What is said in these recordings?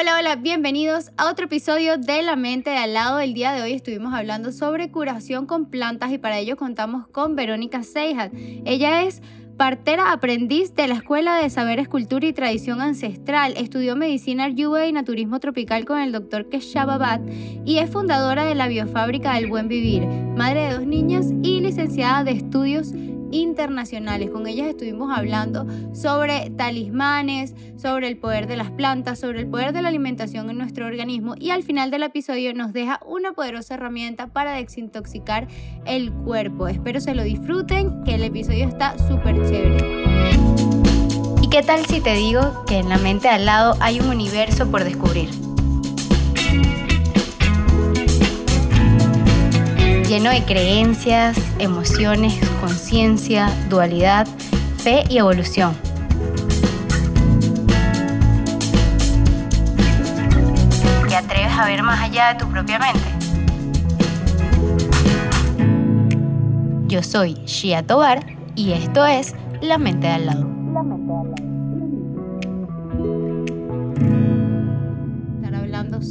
Hola, hola, bienvenidos a otro episodio de La Mente de Al lado. El día de hoy estuvimos hablando sobre curación con plantas y para ello contamos con Verónica Seijat. Ella es partera aprendiz de la Escuela de Saberes, Cultura y Tradición Ancestral. Estudió medicina ayurveda y naturismo tropical con el doctor Keshav y es fundadora de la Biofábrica del Buen Vivir, madre de dos niñas y licenciada de estudios internacionales. Con ellas estuvimos hablando sobre talismanes, sobre el poder de las plantas, sobre el poder de la alimentación en nuestro organismo y al final del episodio nos deja una poderosa herramienta para desintoxicar el cuerpo. Espero se lo disfruten, que el episodio está súper chévere. ¿Y qué tal si te digo que en la mente al lado hay un universo por descubrir? Lleno de creencias, emociones, conciencia, dualidad, fe y evolución. ¿Te atreves a ver más allá de tu propia mente? Yo soy Shia Tobar y esto es La Mente de al lado. La mente de al lado.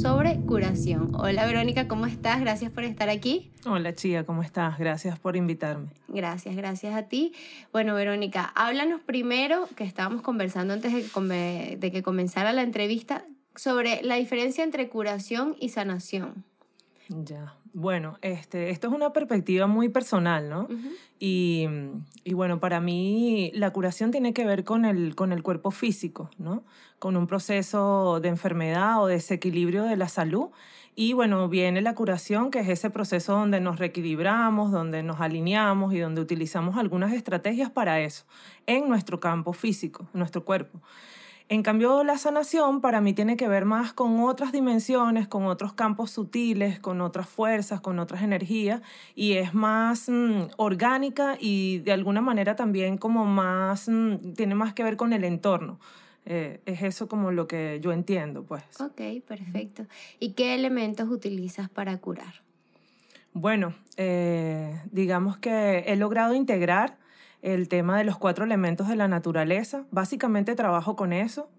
Sobre curación. Hola Verónica, ¿cómo estás? Gracias por estar aquí. Hola Chía, ¿cómo estás? Gracias por invitarme. Gracias, gracias a ti. Bueno Verónica, háblanos primero, que estábamos conversando antes de que, de que comenzara la entrevista, sobre la diferencia entre curación y sanación. Ya, bueno, este, esto es una perspectiva muy personal, ¿no? y, y, bueno, para mí la curación tiene que ver con el, con el cuerpo físico, ¿no? Con un proceso de enfermedad o desequilibrio de la salud. Y bueno, viene la curación, que es ese proceso donde nos reequilibramos, donde nos alineamos y donde utilizamos algunas estrategias para eso, en nuestro campo físico, en nuestro cuerpo. En cambio, la sanación para mí tiene que ver más con otras dimensiones, con otros campos sutiles, con otras fuerzas, con otras energías, y es más mm, orgánica y de alguna manera también como más, mm, tiene más que ver con el entorno. Eh, es eso como lo que yo entiendo, pues. Ok, perfecto. ¿Y qué elementos utilizas para curar? Bueno, eh, digamos que he logrado integrar el tema de los cuatro elementos de la naturaleza. Básicamente trabajo con eso,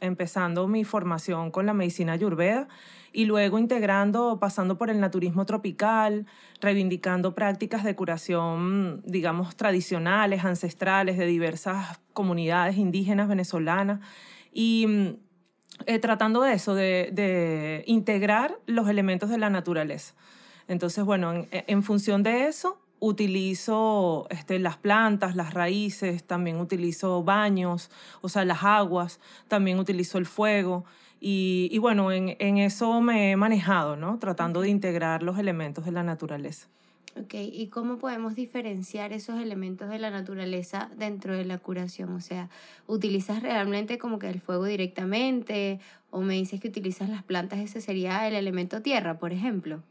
empezando mi formación con la medicina ayurveda y luego integrando, pasando por el naturismo tropical, reivindicando prácticas de curación, digamos, tradicionales, ancestrales, de diversas comunidades indígenas venezolanas y eh, tratando de eso, de, integrar los elementos de la naturaleza. Entonces, bueno, en función de eso, utilizo este, las plantas, las raíces, también utilizo baños, o sea, las aguas, también utilizo el fuego. Y, bueno, en, eso me he manejado, ¿no? Tratando de integrar los elementos de la naturaleza. Ok, ¿y cómo podemos diferenciar esos elementos de la naturaleza dentro de la curación? O sea, ¿utilizas realmente como que el fuego directamente? ¿O me dices que utilizas las plantas? Ese sería el elemento tierra, por ejemplo.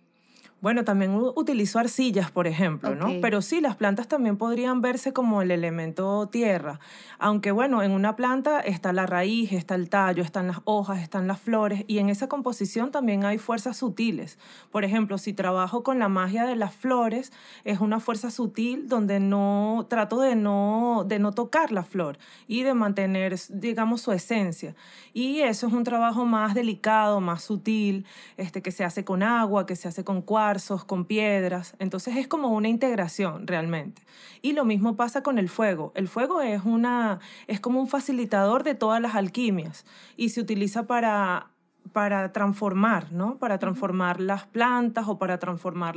Bueno, también utilizo arcillas, por ejemplo, ¿no? Pero sí, las plantas también podrían verse como el elemento tierra. Aunque bueno, en una planta está la raíz, está el tallo, están las hojas, están las flores y en esa composición también hay fuerzas sutiles. Por ejemplo, si trabajo con la magia de las flores, es una fuerza sutil donde no trato de no de no tocar la flor y de mantener, digamos, su esencia. Y eso es un trabajo más delicado, más sutil, este que se hace con agua, que se hace con cuarzo con piedras. Entonces es como una integración realmente. Y lo mismo pasa con el fuego. El fuego es, una, es como un facilitador de todas las alquimias y se utiliza para para transformar, ¿no? Para transformar las plantas o para transformar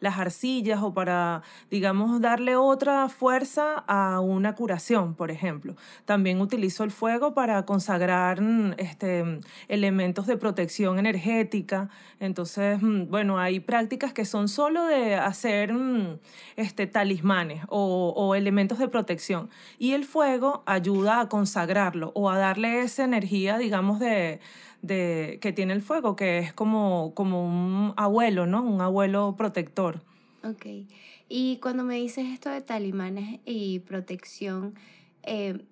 las arcillas o para, digamos, darle otra fuerza a una curación, por ejemplo. También utilizo el fuego para consagrar mm, este, elementos de protección energética. Entonces, mm, bueno, hay prácticas que son solo de hacer mm, este, talismanes o, o elementos de protección. Y el fuego ayuda a consagrarlo o a darle esa energía, digamos, de de, que tiene el fuego, que es como, como un abuelo, ¿no? Un abuelo protector. Ok. Y cuando me dices esto de talismanes y protección, eh,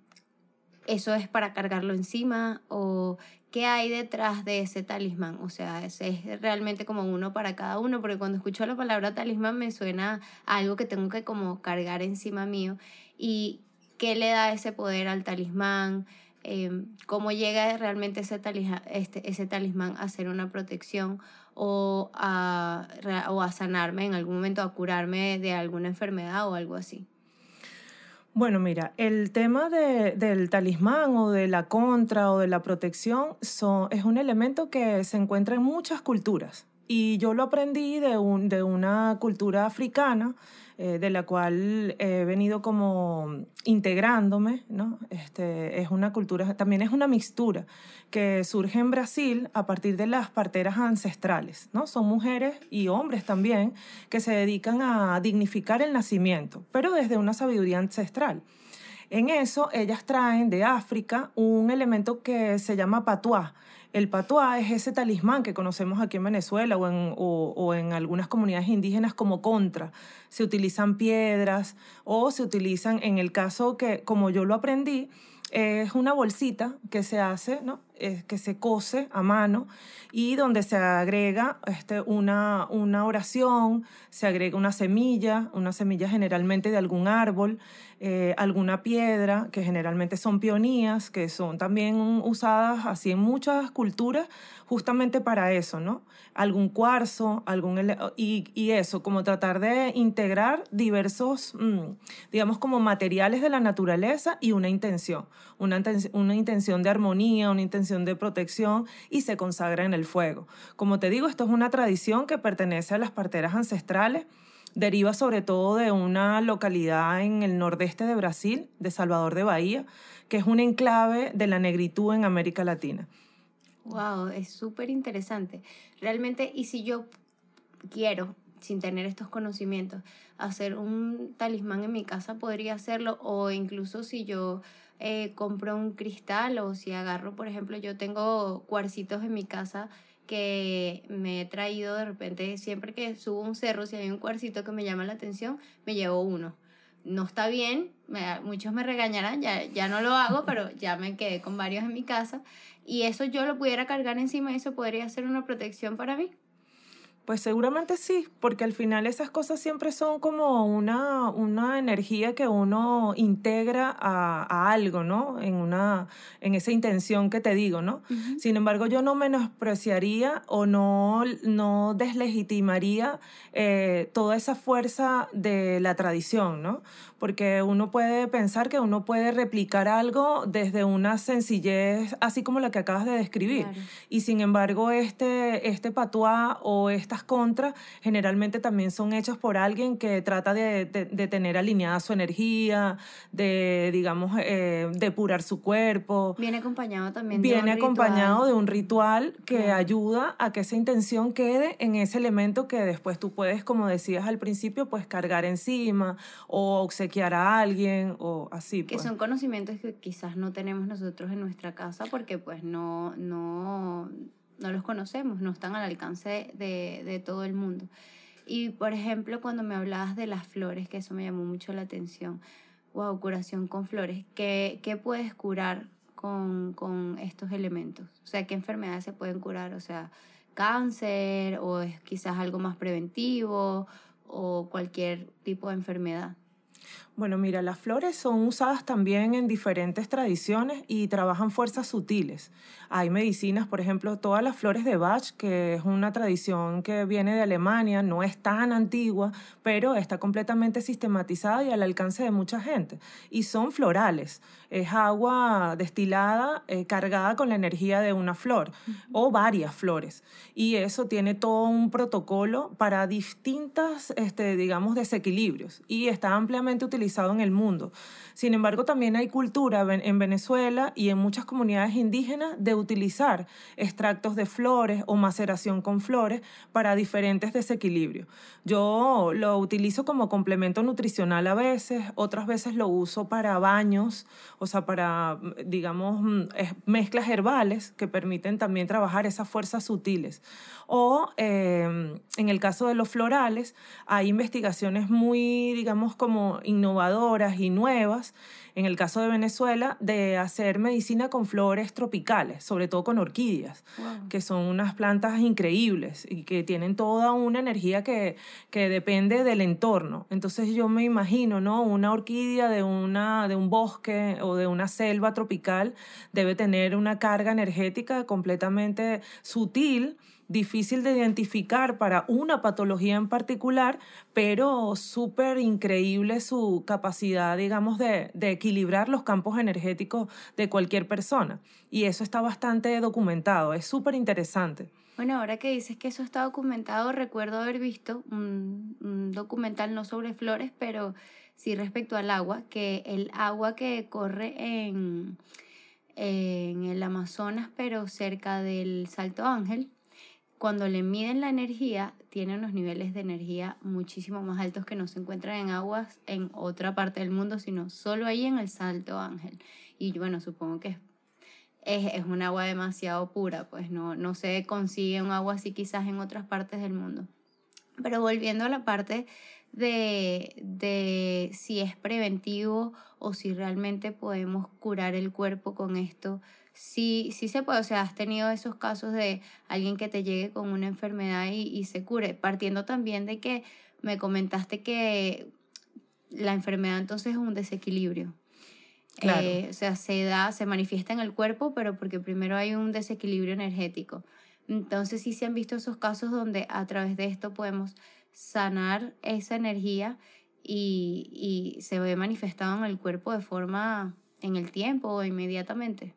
¿eso es para cargarlo encima o qué hay detrás de ese talismán? O sea, ¿es, es realmente como uno para cada uno? Porque cuando escucho la palabra talismán me suena a algo que tengo que como cargar encima mío. ¿Y qué le da ese poder al talismán? Em, cómo llega realmente ese, este, ese talismán a ser una protección o a, o a sanarme en algún momento, a curarme de alguna enfermedad o algo así. Bueno, mira, el tema del talismán o de la contra o de la protección son, es un elemento que se encuentra en muchas culturas. Y yo lo aprendí de, un, de una cultura africana, eh, de la cual he venido como integrándome, ¿no? Este, es una cultura, también es una mixtura que surge en Brasil a partir de las parteras ancestrales, ¿no? Son mujeres y hombres también que se dedican a dignificar el nacimiento, pero desde una sabiduría ancestral. En eso, ellas traen de África un elemento que se llama patuá, el patuá es ese talismán que conocemos aquí en Venezuela o en, algunas comunidades indígenas como contra. Se utilizan piedras o se utilizan, en el caso que, como yo lo aprendí, es una bolsita que se hace, ¿no? que se cose a mano y donde se agrega este, una oración, se agrega una semilla, una semilla generalmente de algún árbol, eh, alguna piedra, que generalmente son pionías, que son también usadas así en muchas culturas, justamente para eso, ¿no? Algún cuarzo, algún y, eso, como tratar de integrar diversos, mm, digamos, como materiales de la naturaleza y una intención, una, una intención de armonía, una intención de protección y se consagra en el fuego. Como te digo, esto es una tradición que pertenece a las parteras ancestrales deriva sobre todo de una localidad en el nordeste de Brasil, de Salvador de Bahía, que es un enclave de la negritud en América Latina. Wow, es súper interesante. Realmente, y si yo quiero, sin tener estos conocimientos, hacer un talismán en mi casa, podría hacerlo, o incluso si yo eh, compro un cristal o si agarro, por ejemplo, yo tengo cuarcitos en mi casa que me he traído de repente, siempre que subo un cerro, si hay un cuarcito que me llama la atención, me llevo uno. No está bien, muchos me regañarán, ya, ya no lo hago, pero ya me quedé con varios en mi casa. Y eso yo lo pudiera cargar encima, eso podría ser una protección para mí. Pues seguramente sí, porque al final esas cosas siempre son como una, una energía que uno integra a, algo, ¿no? En, una, en esa intención que te digo, ¿no? Sin embargo, yo no menospreciaría o no, no deslegitimaría eh, toda esa fuerza de la tradición, ¿no? Porque uno puede pensar que uno puede replicar algo desde una sencillez así como la que acabas de describir. Y sin embargo, este, este patuá o esta contras generalmente también son hechas por alguien que trata de, tener alineada su energía, de, digamos, eh, depurar su cuerpo. Viene acompañado también de Viene acompañado de un ritual que ayuda a que esa intención quede en ese elemento que después tú puedes, como decías al principio, pues cargar encima o obsequiar a alguien o así. Que pues. son conocimientos que quizás no tenemos nosotros en nuestra casa porque pues no, no no los conocemos, no están al alcance de, de, todo el mundo. Y por ejemplo, cuando me hablabas de las flores, que eso me llamó mucho la atención, wow, curación con flores, ¿qué, qué puedes curar con, con, estos elementos? O sea, ¿qué enfermedades se pueden curar? O sea, cáncer o es quizás algo más preventivo o cualquier tipo de enfermedad. Bueno, mira, las flores son usadas también en diferentes tradiciones y trabajan fuerzas sutiles. Hay medicinas, por ejemplo, todas las flores de Bach, que es una tradición que viene de Alemania, no es tan antigua, pero está completamente sistematizada y al alcance de mucha gente. Y son florales. Es agua destilada eh, cargada con la energía de una flor o varias flores. Y eso tiene todo un protocolo para distintas, este, digamos, desequilibrios. Y está ampliamente utilizado en el mundo. Sin embargo, también hay cultura en Venezuela y en muchas comunidades indígenas de utilizar extractos de flores o maceración con flores para diferentes desequilibrios. Yo lo utilizo como complemento nutricional a veces, otras veces lo uso para baños, o sea, para, digamos, mm, mezclas herbales que permiten también trabajar esas fuerzas sutiles. O em, en el caso de los florales, hay investigaciones muy, digamos, como como innovadoras y nuevas en el caso de Venezuela, de hacer medicina con flores tropicales, sobre todo con orquídeas, que son unas plantas increíbles y que tienen toda una energía que, que depende del entorno. Entonces yo me imagino, ¿no? Una orquídea de, una, de un bosque o de una selva tropical debe tener una carga energética completamente sutil difícil de identificar para una patología en particular, pero súper increíble su capacidad, digamos, de, equilibrar los campos energéticos de cualquier persona. Y eso está bastante documentado, es súper interesante. Bueno, ahora que dices que eso está documentado, recuerdo haber visto un, un, documental no sobre flores, pero sí respecto al agua, que el agua que corre en, en el Amazonas, pero cerca del Salto Ángel, cuando le miden la energía, tiene unos niveles de energía muchísimo más altos que no se encuentran en aguas en otra parte del mundo, sino solo ahí en el Salto Ángel. Y bueno, supongo que es, es un agua demasiado pura, pues no, no se consigue un agua así quizás en otras partes del mundo. Pero volviendo a la parte de, de si es preventivo o si realmente podemos curar el cuerpo con esto, sí, sí se puede, o sea, has tenido esos casos de alguien que te llegue con una enfermedad y, se cure, partiendo también de que me comentaste que la enfermedad entonces es un desequilibrio. Eh, o sea, se da, se manifiesta en el cuerpo, pero porque primero hay un desequilibrio energético. Entonces sí se han visto esos casos donde a través de esto podemos sanar esa energía y, y se ve manifestado en el cuerpo de forma en el tiempo o inmediatamente.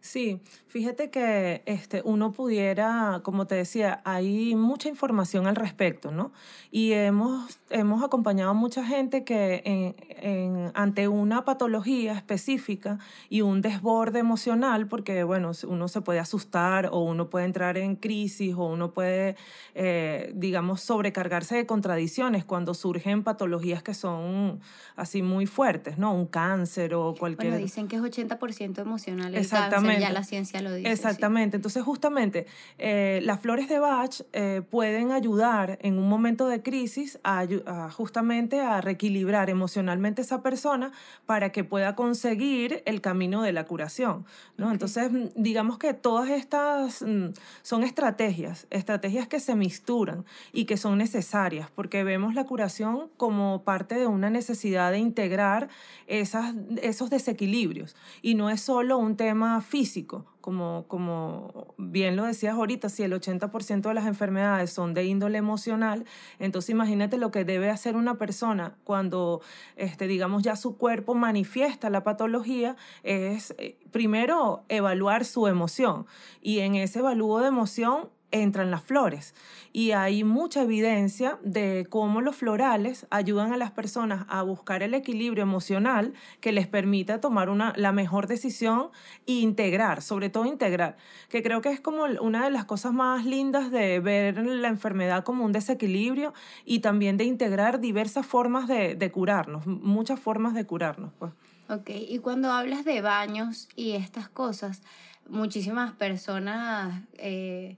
Sí, fíjate que este, uno pudiera, como te decía, hay mucha información al respecto, ¿no? Y hemos, hemos acompañado a mucha gente que en, ante una patología específica y un desborde emocional, porque, bueno, uno se puede asustar o uno puede entrar en crisis o uno puede, eh, digamos, sobrecargarse de contradicciones cuando surgen patologías que son así muy fuertes, ¿no? Un cáncer o cualquier... Bueno, dicen que es 80% emocional. Exacto ya la ciencia lo dice. Exactamente. Entonces, justamente, eh, las flores de Bach eh, pueden ayudar en un momento de crisis a, justamente a reequilibrar emocionalmente a esa persona para que pueda conseguir el camino de la curación. ¿no? Entonces, mm, digamos que todas estas mm, son estrategias, estrategias que se misturan y que son necesarias, porque vemos la curación como parte de una necesidad de integrar esas, esos desequilibrios. Y no es solo un tema físico, como, como bien lo decías ahorita, si el 80% de las enfermedades son de índole emocional, entonces imagínate lo que debe hacer una persona cuando, este, digamos, ya su cuerpo manifiesta la patología, es eh, primero evaluar su emoción. Y en ese evalúo de emoción entran las flores. Y hay mucha evidencia de cómo los florales ayudan a las personas a buscar el equilibrio emocional que les permita tomar una, la mejor decisión e integrar, sobre todo integrar, que creo que es como una de las cosas más lindas de ver la enfermedad como un desequilibrio y también de integrar diversas formas de, de curarnos, muchas formas de curarnos. Pues. Ok, y cuando hablas de baños y estas cosas, muchísimas personas... Eh,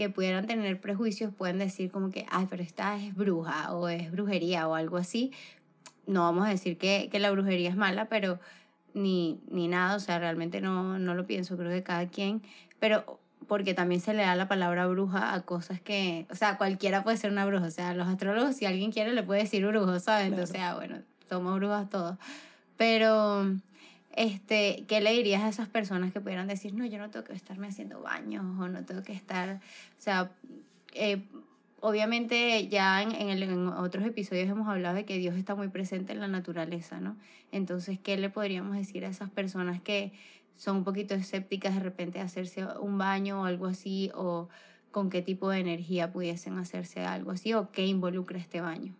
que pudieran tener prejuicios pueden decir como que, ay, pero esta es bruja o es brujería o algo así. No vamos a decir que, que la brujería es mala, pero ni, ni nada, o sea, realmente no, no lo pienso, creo que cada quien, pero porque también se le da la palabra bruja a cosas que, o sea, cualquiera puede ser una bruja, o sea, los astrólogos, si alguien quiere, le puede decir brujo, ¿sabes? Entonces, ah, bueno, somos brujas todos. Pero este, ¿qué le dirías a esas personas que pudieran decir, no, yo no tengo que estarme haciendo baños o no tengo que estar, o sea, eh, obviamente ya en, en, otros episodios hemos hablado de que Dios está muy presente en la naturaleza, ¿no? Entonces, ¿qué le podríamos decir a esas personas que son un poquito escépticas de repente hacerse un baño o algo así, o con qué tipo de energía pudiesen hacerse algo así, o qué involucra este baño?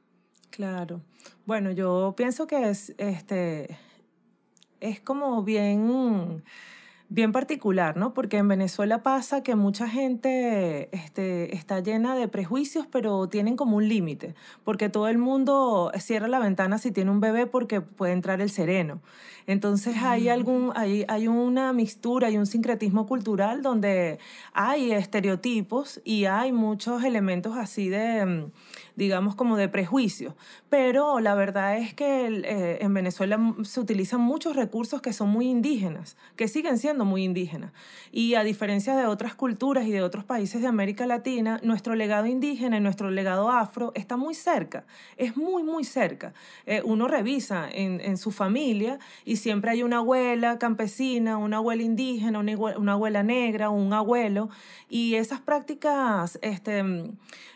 Claro. Bueno, yo pienso que es este es como bien bien particular, ¿no? Porque en Venezuela pasa que mucha gente este, está llena de prejuicios, pero tienen como un límite, porque todo el mundo cierra la ventana si tiene un bebé porque puede entrar el sereno. Entonces hay, algún, hay, hay una mixtura y un sincretismo cultural donde hay estereotipos y hay muchos elementos así de digamos, como de prejuicio. Pero la verdad es que eh, en Venezuela se utilizan muchos recursos que son muy indígenas, que siguen siendo muy indígenas. Y a diferencia de otras culturas y de otros países de América Latina, nuestro legado indígena y nuestro legado afro está muy cerca, es muy, muy cerca. Eh, uno revisa en, en, su familia y siempre hay una abuela campesina, una abuela indígena, una, una abuela negra, un abuelo, y esas prácticas... Este,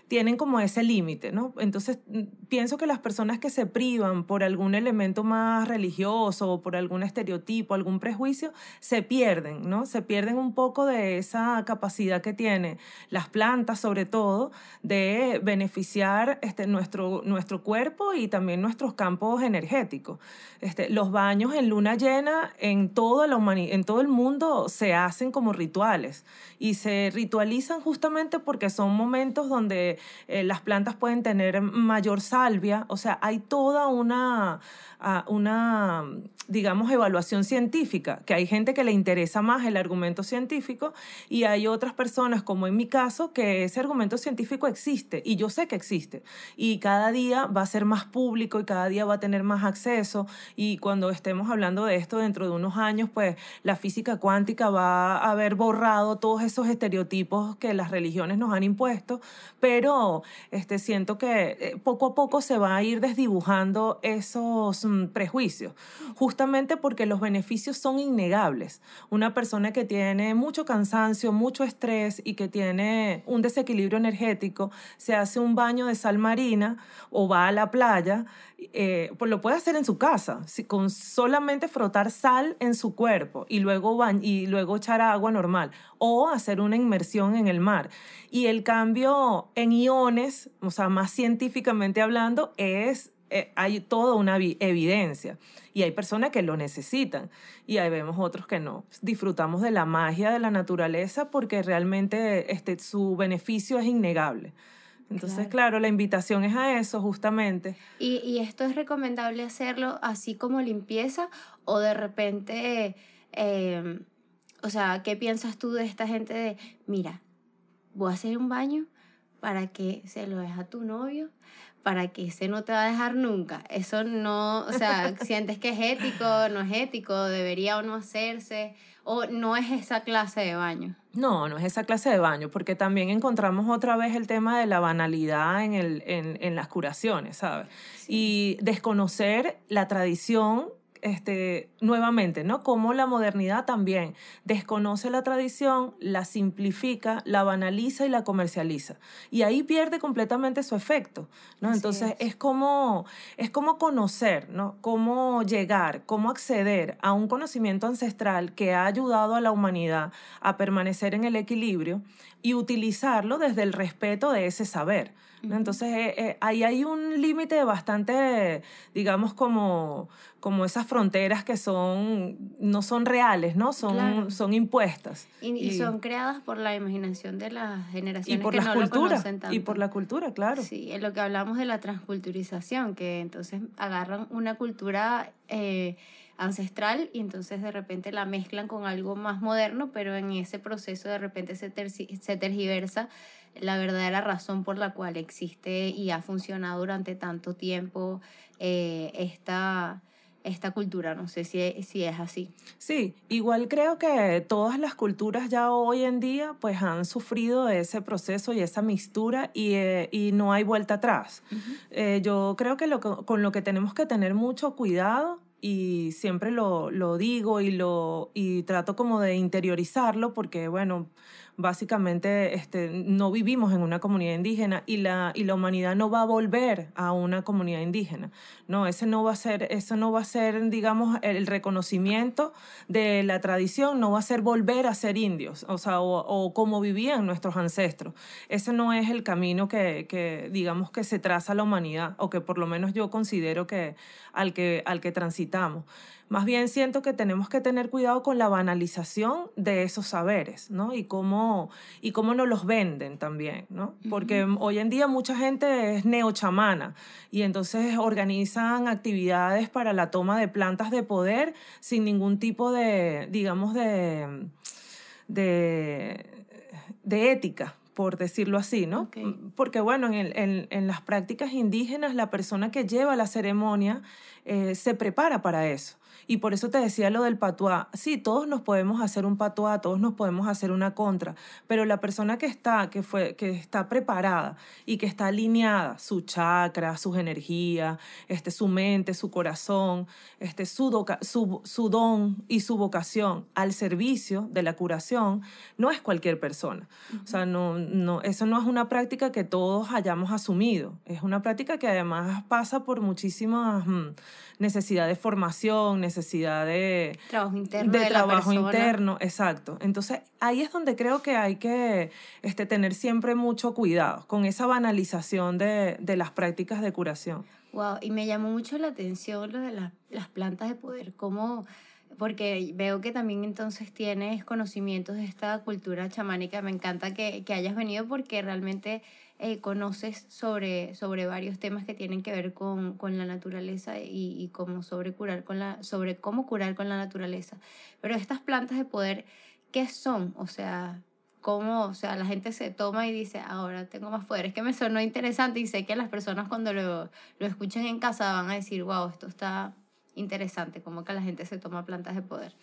tienen como ese límite, ¿no? Entonces, mm, pienso que las personas que se privan por algún elemento más religioso o por algún estereotipo, algún prejuicio, se pierden, ¿no? Se pierden un poco de esa capacidad que tienen las plantas, sobre todo, de beneficiar este, nuestro, nuestro cuerpo y también nuestros campos energéticos. Este, los baños en luna llena en todo, la en todo el mundo se hacen como rituales y se ritualizan justamente porque son momentos donde eh, las plantas pueden tener mayor salvia, o sea, hay toda una, ah, una, digamos, evaluación científica, que hay gente que le interesa más el argumento científico y hay otras personas, como en mi caso, que ese argumento científico existe y yo sé que existe. Y cada día va a ser más público y cada día va a tener más acceso. Y cuando estemos hablando de esto dentro de unos años, pues la física cuántica va a haber borrado todos esos estereotipos que las religiones nos han impuesto, pero este, siento que eh, poco a poco se va a ir desdibujando esos mm, prejuicios, justamente porque los beneficios son innegables. Una persona que tiene mucho cansancio, mucho estrés y que tiene un desequilibrio energético, se hace un baño de sal marina o va a la playa, eh, pues lo puede hacer en su casa, con solamente frotar sal en su cuerpo y luego, y luego echar agua normal o hacer una inmersión en el mar. Y el cambio en iones, o sea, más científicamente hablando, es eh, hay toda una evidencia y hay personas que lo necesitan y ahí vemos otros que no. Disfrutamos de la magia de la naturaleza porque realmente este, su beneficio es innegable. Entonces, claro. la invitación es a eso justamente. ¿Y, ¿Y, esto es recomendable hacerlo así como limpieza o de repente, eh, o sea, ¿qué piensas tú de esta gente de, mira, voy a hacer un baño para que se lo deje a tu novio, para que ese no te va a dejar nunca. Eso no, o sea, sientes que es ético, no es ético, debería o no hacerse, o no es esa clase de baño. No, no es esa clase de baño, porque también encontramos otra vez el tema de la banalidad en, el, en, en las curaciones, ¿sabes? Y desconocer la tradición este, nuevamente, ¿no? Como la modernidad también desconoce la tradición, la simplifica, la banaliza y la comercializa. Y ahí pierde completamente su efecto, ¿no? Entonces es. como, es como conocer, ¿no? Cómo llegar, cómo acceder a un conocimiento ancestral que ha ayudado a la humanidad a permanecer en el equilibrio y utilizarlo desde el respeto de ese saber. Entonces, eh, eh, ahí hay un límite bastante, digamos, como, como esas fronteras que son, no son reales, ¿no? Son, son impuestas. Y, son creadas por la imaginación de las generaciones y por que no cultura, Y por la cultura, claro. Sí, en lo que hablamos de la transculturización, que entonces agarran una cultura... Eh, ancestral y entonces de repente la mezclan con algo más moderno, pero en ese proceso de repente se, se tergiversa la verdadera razón por la cual existe y ha funcionado durante tanto tiempo eh, esta, esta cultura. No sé si, si es así. Sí, igual creo que todas las culturas ya hoy en día pues han sufrido ese proceso y esa mixtura y, eh, y no hay vuelta atrás. Eh, yo creo que lo, con lo que tenemos que tener mucho cuidado y siempre lo, lo digo y, lo, y trato como de interiorizarlo porque, bueno, básicamente este, no vivimos en una comunidad indígena y la, y la humanidad no va a volver a una comunidad indígena. No, ese no va a ser, eso no va a ser, digamos, el reconocimiento de la tradición, no va a ser volver a ser indios, o sea, o, como vivían nuestros ancestros. Ese no es el camino que, que, digamos, que se traza la humanidad, o que por lo menos yo considero que al que, al que transitamos. Más bien siento que tenemos que tener cuidado con la banalización de esos saberes, ¿no? Y cómo, y cómo nos los venden también, ¿no? Porque hoy en día mucha gente es neochamana y entonces organizan actividades para la toma de plantas de poder sin ningún tipo de, digamos, de, de, de ética, por decirlo así, ¿no? Porque bueno, en, en, las prácticas indígenas la persona que lleva la ceremonia eh, se prepara para eso. Y por eso te decía lo del patuá. Sí, todos nos podemos hacer un patuá, todos nos podemos hacer una contra, pero la persona que está, que fue, que está preparada y que está alineada, su chakra, sus energías, este, su mente, su corazón, este, su, su, su don y su vocación al servicio de la curación, no es cualquier persona. O sea, no, no, eso no es una práctica que todos hayamos asumido. Es una práctica que además pasa por muchísimas mm, necesidad de formación, necesidad de trabajo interno. De, trabajo interno, exacto. Entonces ahí es donde creo que hay que este, tener siempre mucho cuidado con esa banalización de, de las prácticas de curación. Wow, y me llamó mucho la atención lo de las plantas de poder, cómo porque veo que también entonces tienes conocimientos de esta cultura chamánica. Me encanta que, que hayas venido porque realmente eh, conoces sobre, sobre varios temas que tienen que ver con, con la naturaleza y, y, cómo sobre, curar con la, sobre cómo curar con la naturaleza. Pero estas plantas de poder, ¿qué son? O sea, cómo, o sea, la gente se toma y dice, ahora tengo más poder. Es que me sonó interesante y sé que las personas cuando lo, lo escuchen en casa van a decir, wow, esto está interesante, como que la gente se toma plantas de poder.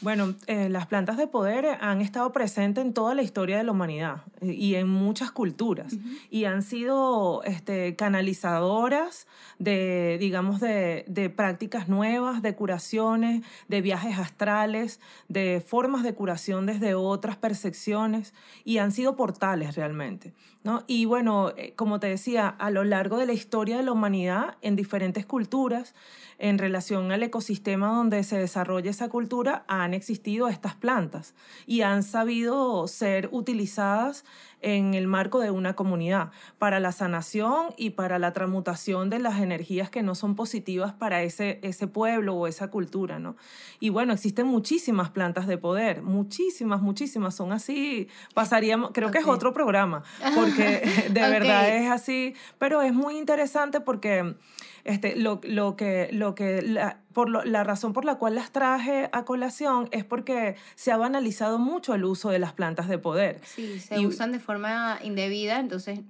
Bueno, eh, las plantas de poder han estado presentes en toda la historia de la humanidad eh, y en muchas culturas y han sido este, canalizadoras de, digamos, de, de, prácticas nuevas, de curaciones, de viajes astrales, de formas de curación desde otras percepciones y han sido portales realmente. ¿no? Y bueno, eh, como te decía, a lo largo de la historia de la humanidad, en diferentes culturas, en relación al ecosistema donde se desarrolla esa cultura, han existido estas plantas y han sabido ser utilizadas en el marco de una comunidad para la sanación y para la transmutación de las energías que no son positivas para ese, ese pueblo o esa cultura, ¿no? Y bueno, existen muchísimas plantas de poder, muchísimas, muchísimas, son así, pasaríamos, creo que es otro programa, porque de verdad es así, pero es muy interesante porque este, lo, lo que, lo que la, por la razón por la cual las traje a colación es porque se ha banalizado mucho el uso de las plantas de poder. Sí, se usan de forma indebida, entonces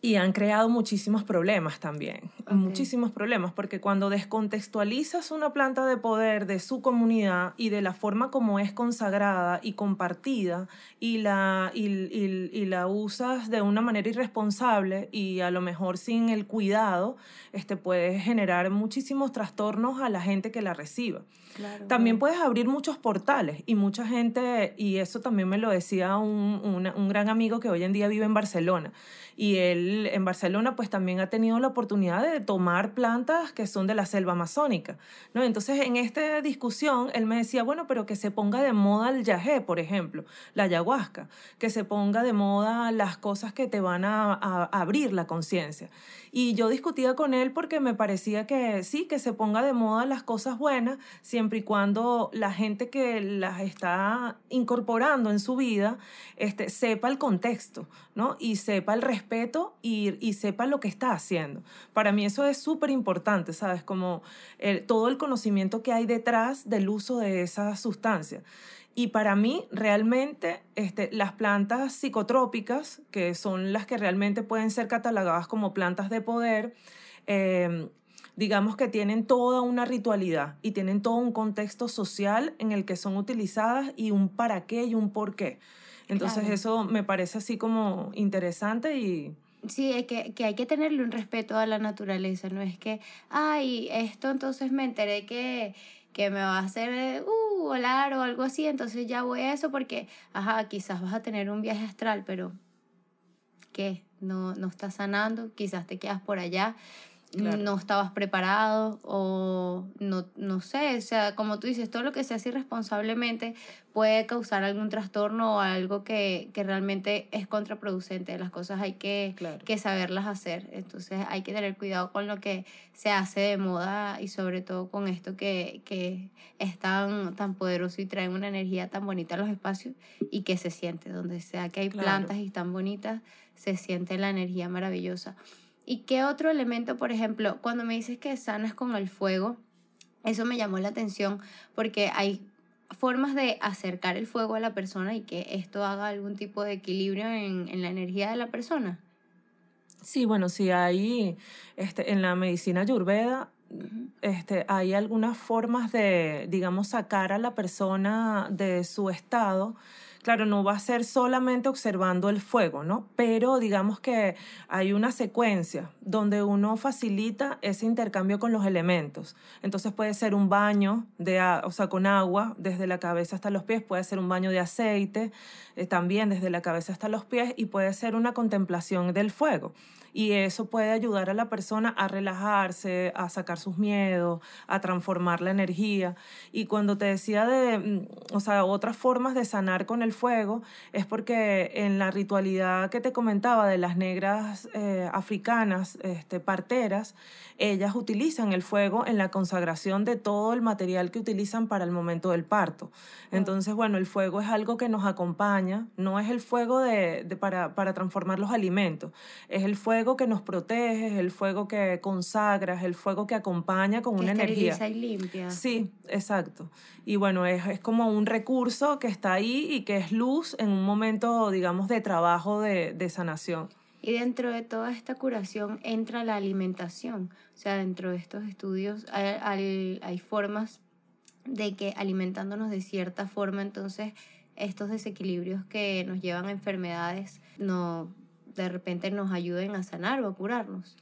y han creado muchísimos problemas también, muchísimos problemas, porque cuando descontextualizas una planta de poder de su comunidad y de la forma como es consagrada y compartida y la, y, y, la usas de una manera irresponsable y a lo mejor sin el cuidado, este, puedes generar muchísimos trastornos a la gente que la reciba. también puedes abrir muchos portales y mucha gente, y eso también me lo decía un, un gran amigo que hoy en día vive en Barcelona, y él en Barcelona pues también ha tenido la oportunidad de tomar plantas que son de la selva amazónica, ¿no? Entonces en esta discusión él me decía, bueno, pero que se ponga de moda el yagé, por ejemplo, la ayahuasca, que se ponga de moda las cosas que te van a, a abrir la conciencia. Y yo discutía con él porque me parecía que sí, que se ponga de moda las cosas buenas, siempre y cuando la gente que las está incorporando en su vida este, sepa el contexto, ¿no? Y sepa el respeto y, y sepa lo que está haciendo. Para mí eso es súper importante, ¿sabes? Como el, todo el conocimiento que hay detrás del uso de esa sustancia. Y para mí, realmente, este, las plantas psicotrópicas, que son las que realmente pueden ser catalogadas como plantas de poder, em, digamos que tienen toda una ritualidad y tienen todo un contexto social en el que son utilizadas y un para qué y un por qué. Entonces eso me parece así como interesante y... Sí, es que, que, hay que tenerle un respeto a la naturaleza, no es que, ay, esto entonces me enteré que, que me va a hacer uh, volar o algo así, entonces ya voy a eso porque, ajá, quizás vas a tener un viaje astral, pero ¿qué? No, no estás sanando, quizás te quedas por allá no estabas preparado o no, no sé, o sea, como tú dices, todo lo que se hace irresponsablemente puede causar algún trastorno o algo que, que realmente es contraproducente. Las cosas hay que, que saberlas hacer, entonces hay que tener cuidado con lo que se hace de moda y sobre todo con esto que, que es tan, tan poderoso y trae una energía tan bonita a los espacios y que se siente, donde sea que hay plantas y están bonitas, se siente la energía maravillosa. ¿Y qué otro elemento, por ejemplo, cuando me dices que sanas con el fuego, eso me llamó la atención porque hay formas de acercar el fuego a la persona y que esto haga algún tipo de equilibrio en, en la energía de la persona. Sí, bueno, sí hay este, en la medicina ayurveda este, hay algunas formas de, digamos, sacar a la persona de su estado Claro, no va a ser solamente observando el fuego, ¿no? Pero digamos que hay una secuencia donde uno facilita ese intercambio con los elementos. Entonces puede ser un baño de, o sea, con agua desde la cabeza hasta los pies, puede ser un baño de aceite eh, también desde la cabeza hasta los pies y puede ser una contemplación del fuego y eso puede ayudar a la persona a relajarse, a sacar sus miedos, a transformar la energía. Y cuando te decía de, mm, o sea, otras formas de sanar con el fuego, es porque en la ritualidad que te comentaba de las negras eh, africanas, este, parteras, ellas utilizan el fuego en la consagración de todo el material que utilizan para el momento del parto. Entonces, bueno, el fuego es algo que nos acompaña, no es el fuego de, para, para transformar los alimentos, es el fuego fuego que nos protege, es el fuego que consagra, es el fuego que acompaña con una energía. y limpia. Sí, exacto. Y bueno, es, es, como un recurso que está ahí y que es luz en un momento, digamos, de trabajo de, de sanación. Y dentro de toda esta curación entra la alimentación. O sea, dentro de estos estudios hay, hay formas de que alimentándonos de cierta forma, entonces estos desequilibrios que nos llevan a enfermedades no de repente nos ayuden a sanar o a curarnos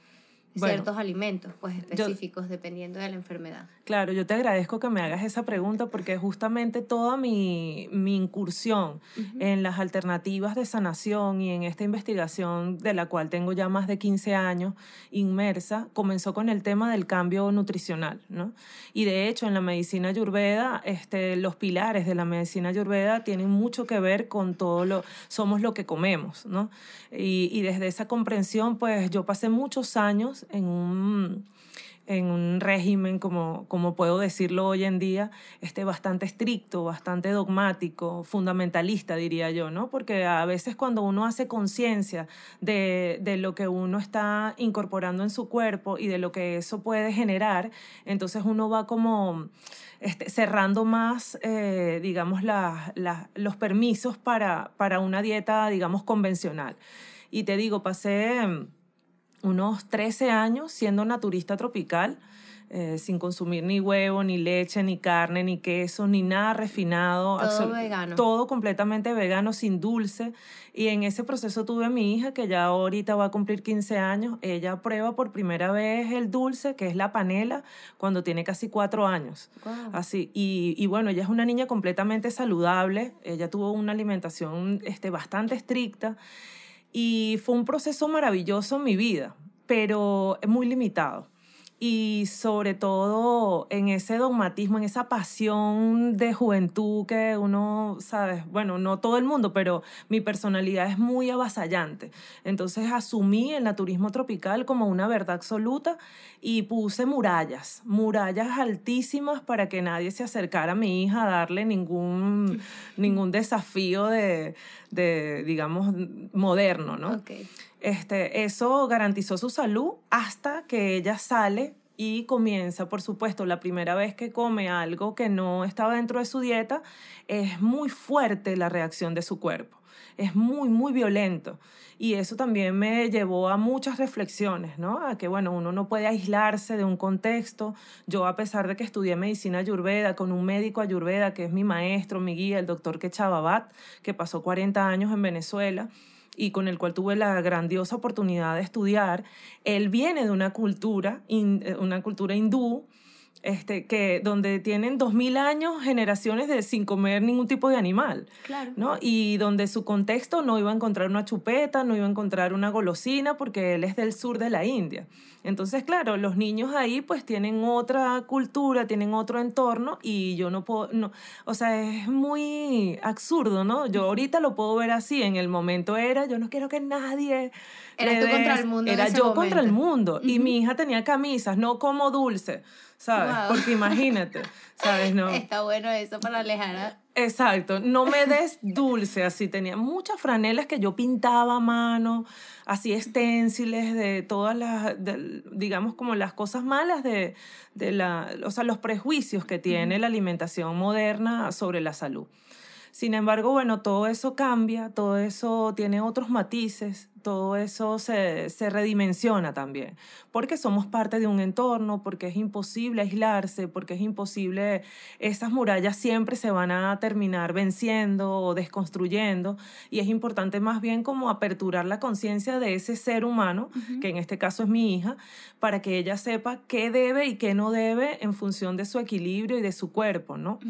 ciertos alimentos pues específicos dependiendo de la enfermedad. Claro, yo te agradezco que me hagas esa pregunta porque justamente toda mi, mi incursión en las alternativas de sanación y en esta investigación de la cual tengo ya más de 15 años inmersa comenzó con el tema del cambio nutricional, ¿no? Y de hecho en la medicina ayurveda, este, los pilares de la medicina ayurveda tienen mucho que ver con todo lo, somos lo que comemos, ¿no? Y, y desde esa comprensión pues yo pasé muchos años en un, en un régimen, como, como puedo decirlo hoy en día, este, bastante estricto, bastante dogmático, fundamentalista, diría yo, ¿no? Porque a veces cuando uno hace conciencia de, de, lo que uno está incorporando en su cuerpo y de lo que eso puede generar, entonces uno va como este, cerrando más, eh, digamos, la, los permisos para, para una dieta, digamos, convencional. Y te digo, pasé unos 13 años siendo naturista tropical, eh, sin consumir ni huevo, ni leche, ni carne, ni queso, ni nada refinado. Todo vegano. Todo completamente vegano, sin dulce. Y en ese proceso tuve a mi hija, que ya ahorita va a cumplir 15 años. Ella prueba por primera vez el dulce, que es la panela, cuando tiene casi cuatro años. Así. Y, y, bueno, ella es una niña completamente saludable. Ella tuvo una alimentación este, bastante estricta. Y fue un proceso maravilloso en mi vida, pero muy limitado y sobre todo en ese dogmatismo, en esa pasión de juventud que uno, sabes, bueno, no todo el mundo, pero mi personalidad es muy avasallante. Entonces asumí el naturismo tropical como una verdad absoluta y puse murallas, murallas altísimas para que nadie se acercara a mi hija a darle ningún, ningún desafío de, de, digamos, moderno, ¿no? Okay. Este, eso garantizó su salud hasta que ella sale y comienza, por supuesto, la primera vez que come algo que no estaba dentro de su dieta, es muy fuerte la reacción de su cuerpo, es muy, muy violento. Y eso también me llevó a muchas reflexiones, ¿no? A que, bueno, uno no puede aislarse de un contexto. Yo, a pesar de que estudié medicina ayurveda con un médico ayurveda, que es mi maestro, mi guía, el doctor Kechababat, que pasó 40 años en Venezuela, y con el cual tuve la grandiosa oportunidad de estudiar, él viene de una cultura, eh, una cultura hindú, este, que donde tienen dos mil años, generaciones de sin comer ningún tipo de animal, claro. ¿no? Y donde su contexto no iba a encontrar una chupeta, no iba a encontrar una golosina, porque él es del sur de la India. Entonces, claro, los niños ahí pues tienen otra cultura, tienen otro entorno y yo no puedo, no, o sea, es muy absurdo, ¿no? Yo ahorita lo puedo ver así, en el momento era, yo no quiero que nadie... Era tú contra el mundo. Era yo contra el mundo. Y mi hija tenía camisas, no como dulce, ¿sabes? Porque imagínate, ¿sabes? No. Está bueno eso para alejar a Exacto, no me des dulce, así tenía muchas franelas que yo pintaba a mano, así esténciles de todas las, digamos como las cosas malas de, de la, o sea, los prejuicios que tiene la alimentación moderna sobre la salud. Sin embargo, bueno, todo eso cambia, todo eso tiene otros matices, todo eso se, se, redimensiona también, porque somos parte de un entorno, porque es imposible aislarse, porque es imposible, esas murallas siempre se van a terminar venciendo o desconstruyendo, y es importante más bien como aperturar la conciencia de ese ser humano, que en este caso es mi hija, para que ella sepa qué debe y qué no debe en función de su equilibrio y de su cuerpo, ¿no?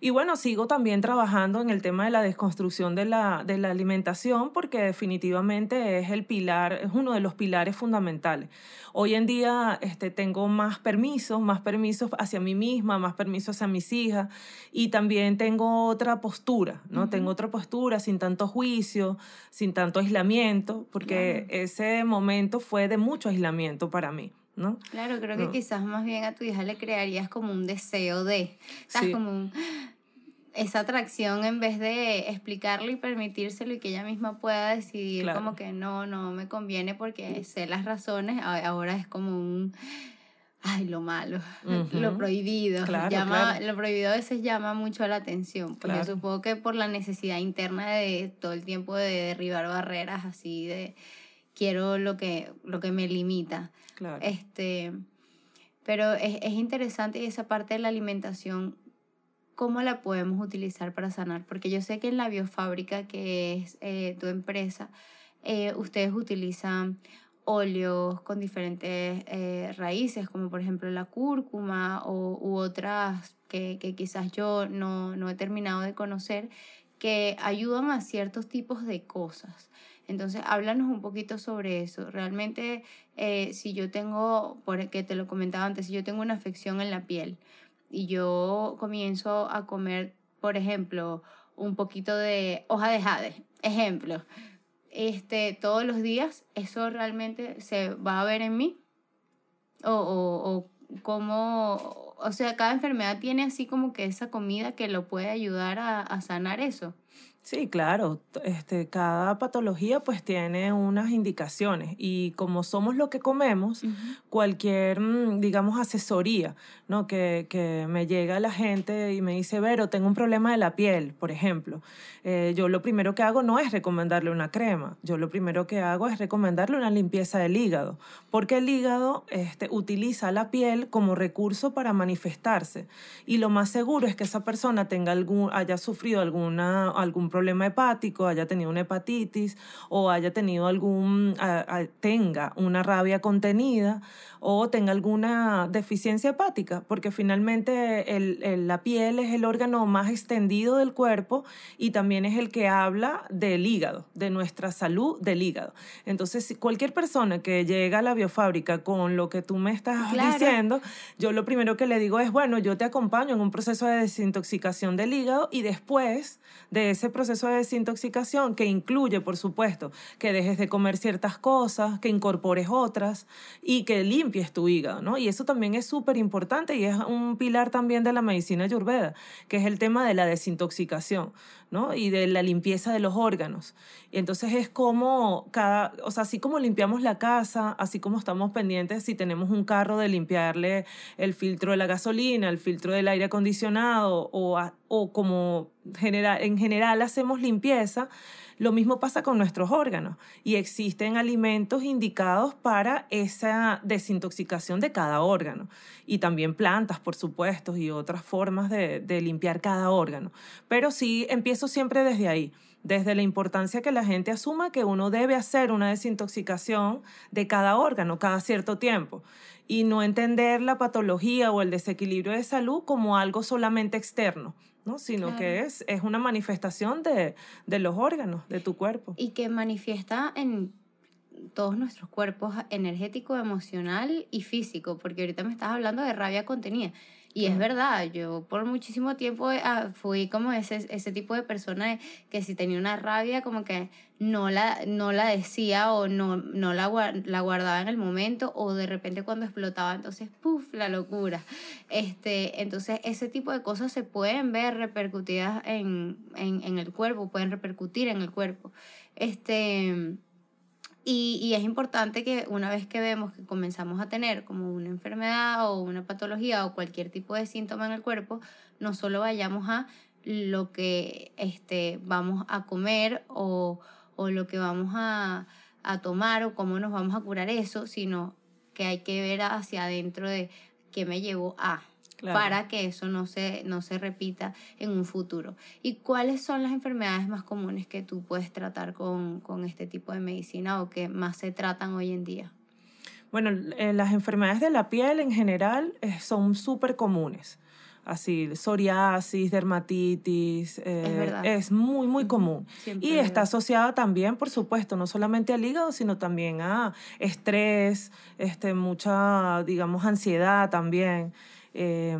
Y bueno, sigo también trabajando en el tema de la desconstrucción de la, de la alimentación, porque definitivamente es el pilar, es uno de los pilares fundamentales. Hoy en día este, tengo más permisos, más permisos hacia mí misma, más permisos hacia mis hijas y también tengo otra postura, ¿no? Tengo otra postura sin tanto juicio, sin tanto aislamiento, porque ese momento fue de mucho aislamiento para mí. ¿No? Claro, creo que quizás más bien a tu hija le crearías como un deseo de, ¿sabes? Como un, esa atracción en vez de explicarlo y permitírselo y que ella misma pueda decidir como que no, no me conviene porque sé las razones, ahora es como un, ay, lo malo, lo prohibido. llama, Lo prohibido a veces llama mucho la atención, porque supongo que por la necesidad interna de todo el tiempo de derribar barreras así de quiero lo que, lo que me limita. Este, pero es, es interesante y esa parte de la alimentación ¿cómo la podemos utilizar para sanar? Porque yo sé que en la biofábrica, que es eh, tu empresa, eh, ustedes utilizan óleos con diferentes eh, raíces, como por ejemplo la cúrcuma o, u otras que, que quizás yo no, no, he terminado de conocer, que ayudan a ciertos tipos de cosas. Entonces, háblanos un poquito sobre eso. Realmente, si yo tengo, porque te lo comentaba antes, si yo tengo una afección en la piel, y yo comienzo a comer, por ejemplo, un poquito de hoja de jade, ejemplo, este, todos los días, ¿eso realmente se va a ver en mí? O, o, o cómo, o sea, cada enfermedad tiene así como que esa comida que lo puede ayudar a, a sanar eso. Sí, claro. Este, cada patología pues tiene unas indicaciones y como somos lo que comemos, cualquier, mm, digamos, asesoría, ¿no? Que, que, me llega la gente y me dice, Vero, tengo un problema de la piel, por ejemplo. Eh, yo lo primero que hago no es recomendarle una crema, yo lo primero que hago es recomendarle una limpieza del hígado, porque el hígado este, utiliza la piel como recurso para manifestarse y lo más seguro es que esa persona tenga algún, haya sufrido alguna, algún problema hepático, haya tenido una hepatitis o haya tenido algún, tenga una rabia contenida o tenga alguna deficiencia hepática, porque finalmente el, la piel es el órgano más extendido del cuerpo y también es el que habla del hígado, de nuestra salud del hígado. Entonces, cualquier persona que llega a la biofábrica con lo que tú me estás diciendo, yo lo primero que le digo es, bueno, yo te acompaño en un proceso de desintoxicación del hígado y después de ese proceso de desintoxicación, que incluye, por supuesto, que dejes de comer ciertas cosas, que incorpores otras y que limpies tu hígado, ¿no? Y eso también es súper importante y es un pilar también de la medicina ayurveda, que es el tema de la desintoxicación, ¿no? Y de la limpieza de los órganos. Y entonces es como cada, o sea, así como limpiamos la casa, así como estamos pendientes si tenemos un carro de limpiarle el filtro de la gasolina, el filtro del aire acondicionado o, o como general, en general hacemos limpieza, lo mismo pasa con nuestros órganos y existen alimentos indicados para esa desintoxicación de cada órgano y también plantas, por supuesto, y otras formas de, limpiar cada órgano. Pero sí, empiezo siempre desde ahí desde la importancia que la gente asuma que uno debe hacer una desintoxicación de cada órgano cada cierto tiempo y no entender la patología o el desequilibrio de salud como algo solamente externo, ¿no? sino que es, es una manifestación de, de los órganos de tu cuerpo. Y que manifiesta en todos nuestros cuerpos energético, emocional y físico, porque ahorita me estás hablando de rabia contenida. Y es verdad, yo por muchísimo tiempo ah, fui como ese, ese tipo de persona que si tenía una rabia como que no la, no la decía o no, no la, la guardaba en el momento o de repente cuando explotaba, entonces, puff, la locura. Este, entonces, ese tipo de cosas se pueden ver repercutidas en, en, en el cuerpo, pueden repercutir en el cuerpo. Este, y, y, es importante que una vez que vemos que comenzamos a tener como una enfermedad o una patología o cualquier tipo de síntoma en el cuerpo, no solo vayamos a lo que este, vamos a comer o, o lo que vamos a, a tomar o cómo nos vamos a curar eso, sino que hay que ver hacia adentro de qué me llevó a para que eso no se, no se repita en un futuro. ¿Y cuáles son las enfermedades más comunes que tú puedes tratar con, con este tipo de medicina o que más se tratan hoy en día? Bueno, eh, las enfermedades de la piel en general eh, son súper comunes. Así, psoriasis, dermatitis, eh, es, muy, muy común. y está asociada también, por supuesto, no solamente al hígado, sino también a estrés, este, mucha, digamos, ansiedad también. Eh,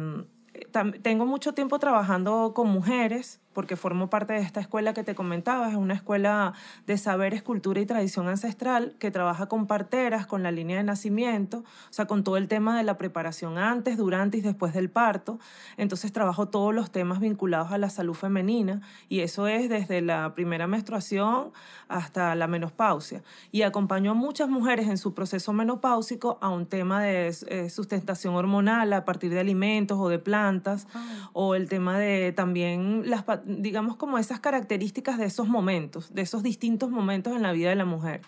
tengo mucho tiempo trabajando con mujeres porque formo parte de esta escuela que te comentaba, es una escuela de saberes, cultura y tradición ancestral que trabaja con parteras, con la línea de nacimiento, o sea, con todo el tema de la preparación antes, durante y después del parto. Entonces trabajo todos los temas vinculados a la salud femenina y eso es desde la primera menstruación hasta la menopausia. Y acompaño a muchas mujeres en su proceso menopáusico a un tema de eh, sustentación hormonal a partir de alimentos o de plantas, o el tema de también las digamos, como esas características de esos momentos, de esos distintos momentos en la vida de la mujer.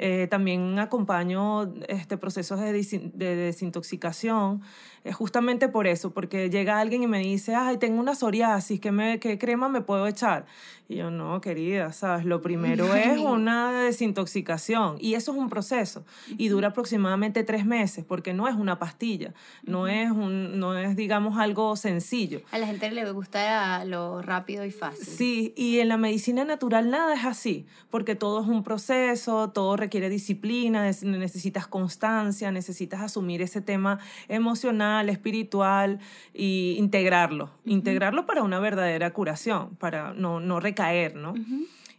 Eh, también acompaño este, procesos de, de desintoxicación, eh, justamente por eso, porque llega alguien y me dice, ay, tengo una psoriasis, ¿qué, me, ¿qué crema me puedo echar? Y yo, no, querida, ¿sabes? Lo primero es una desintoxicación y eso es un proceso y dura aproximadamente tres meses porque no es una pastilla, no, es, un, no es, digamos, algo sencillo. A la gente le gusta lo rápido y fácil. Sí, y en la medicina natural nada es así, porque todo es un proceso, todo requiere disciplina, necesitas constancia, necesitas asumir ese tema emocional, espiritual e integrarlo, integrarlo para una verdadera curación, para no, no recaer, ¿no?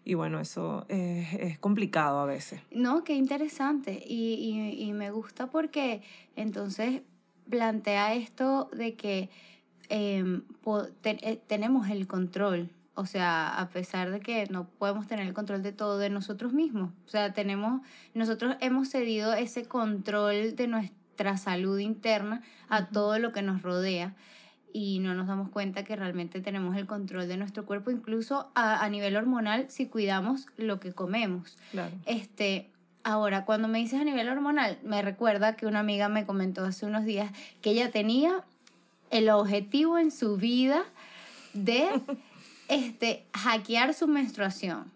Y bueno, eso es, complicado a veces. No, qué interesante. Y, y, me gusta porque entonces plantea esto de que em, eh, tenemos el control o sea, a pesar de que no podemos tener el control de todo de nosotros mismos. O sea, tenemos, nosotros hemos cedido ese control de nuestra salud interna a todo lo que nos rodea y no nos damos cuenta que realmente tenemos el control de nuestro cuerpo, incluso a, a nivel hormonal, si cuidamos lo que comemos. Claro. Este, ahora, cuando me dices a nivel hormonal, me recuerda que una amiga me comentó hace unos días que ella tenía el objetivo en su vida de este, hackear su menstruación.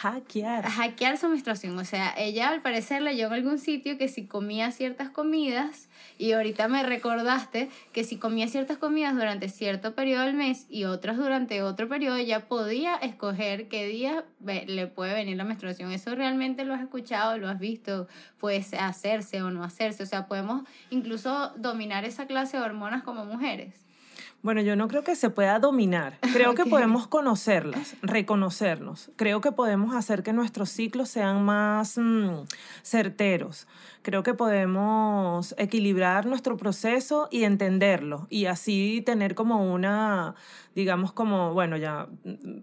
Hackear. Hackear su menstruación. O sea, ella al parecer leyó en algún sitio que si comía ciertas comidas, y ahorita me recordaste que si comía ciertas comidas durante cierto periodo del mes y otras durante otro periodo, ya podía escoger qué día le puede venir la menstruación. ¿Eso realmente lo has escuchado, lo has visto? Puede hacerse o no hacerse. O sea, podemos incluso dominar esa clase de hormonas como mujeres. Bueno, yo no creo que se pueda dominar. Creo que podemos conocerlas, reconocernos. Creo que podemos hacer que nuestros ciclos sean más mm, certeros. Creo que podemos equilibrar nuestro proceso y entenderlo y así tener como una, digamos como, bueno, ya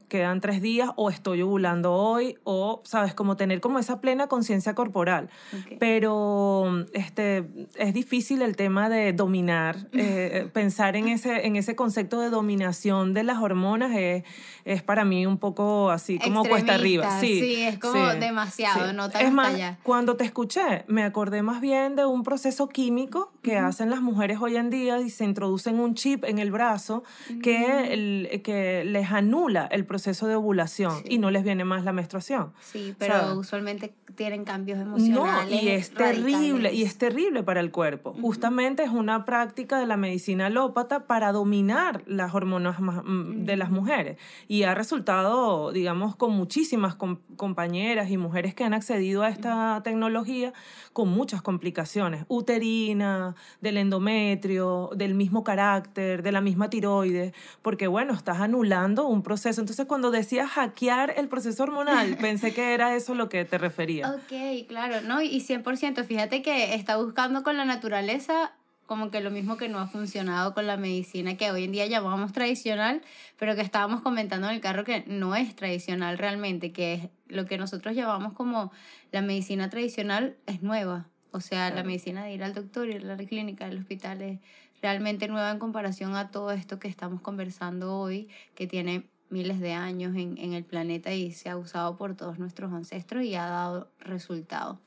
quedan tres días o estoy ovulando hoy o, sabes, como tener como esa plena conciencia corporal. Pero este, es difícil el tema de dominar, eh, pensar en ese, en ese concepto de dominación de las hormonas es, es para mí un poco así como cuesta arriba. Sí, sí es como demasiado, no tan Es más, cuando te escuché, me acordé más bien de un proceso químico que hacen las mujeres hoy en día y se introducen un chip en el brazo que, el, que les anula el proceso de ovulación y no les viene más la menstruación. Sí, pero usualmente tienen cambios emocionales. No, y es terrible, y es terrible para el cuerpo. Justamente es una práctica de la medicina alópata para dominar las hormonas mm, de las mujeres. Y ha resultado, digamos, con muchísimas compañeras y mujeres que han accedido a esta tecnología con muchas complicaciones, uterina, del endometrio, del mismo carácter, de la misma tiroides, porque bueno, estás anulando un proceso. Entonces, cuando decías hackear el proceso hormonal, pensé que era eso lo que te refería. Ok, claro, ¿no? Y 100%, fíjate que está buscando con la naturaleza como que lo mismo que no ha funcionado con la medicina que hoy en día llamamos tradicional, pero que estábamos comentando en el carro que no es tradicional realmente, que es lo que nosotros llamamos como la medicina tradicional es nueva. O sea, la medicina de ir al doctor, ir a la clínica, al hospital es realmente nueva en comparación a todo esto que estamos conversando hoy, que tiene miles de años en, en el planeta y se ha usado por todos nuestros ancestros y ha dado resultados.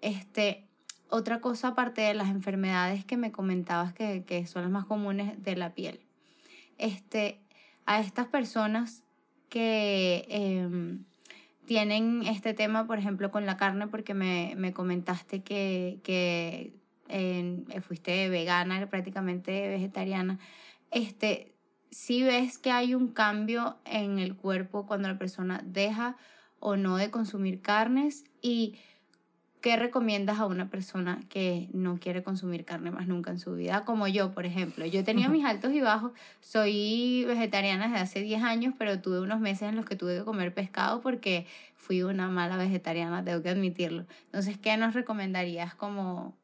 Este, otra cosa aparte de las enfermedades que me comentabas que, que son las más comunes de la piel. Este, a estas personas que em, tienen este tema, por ejemplo, con la carne, porque me, me comentaste que, que fuiste vegana, prácticamente vegetariana, este, si ves que hay un cambio en el cuerpo cuando la persona deja o no de consumir carnes y ¿qué recomiendas a una persona que no quiere consumir carne más nunca en su vida? Como yo, por ejemplo. Yo he tenido mis altos y bajos. Soy vegetariana desde hace 10 años, pero tuve unos meses en los que tuve que comer pescado porque fui una mala vegetariana, tengo que admitirlo. Entonces, ¿qué nos recomendarías como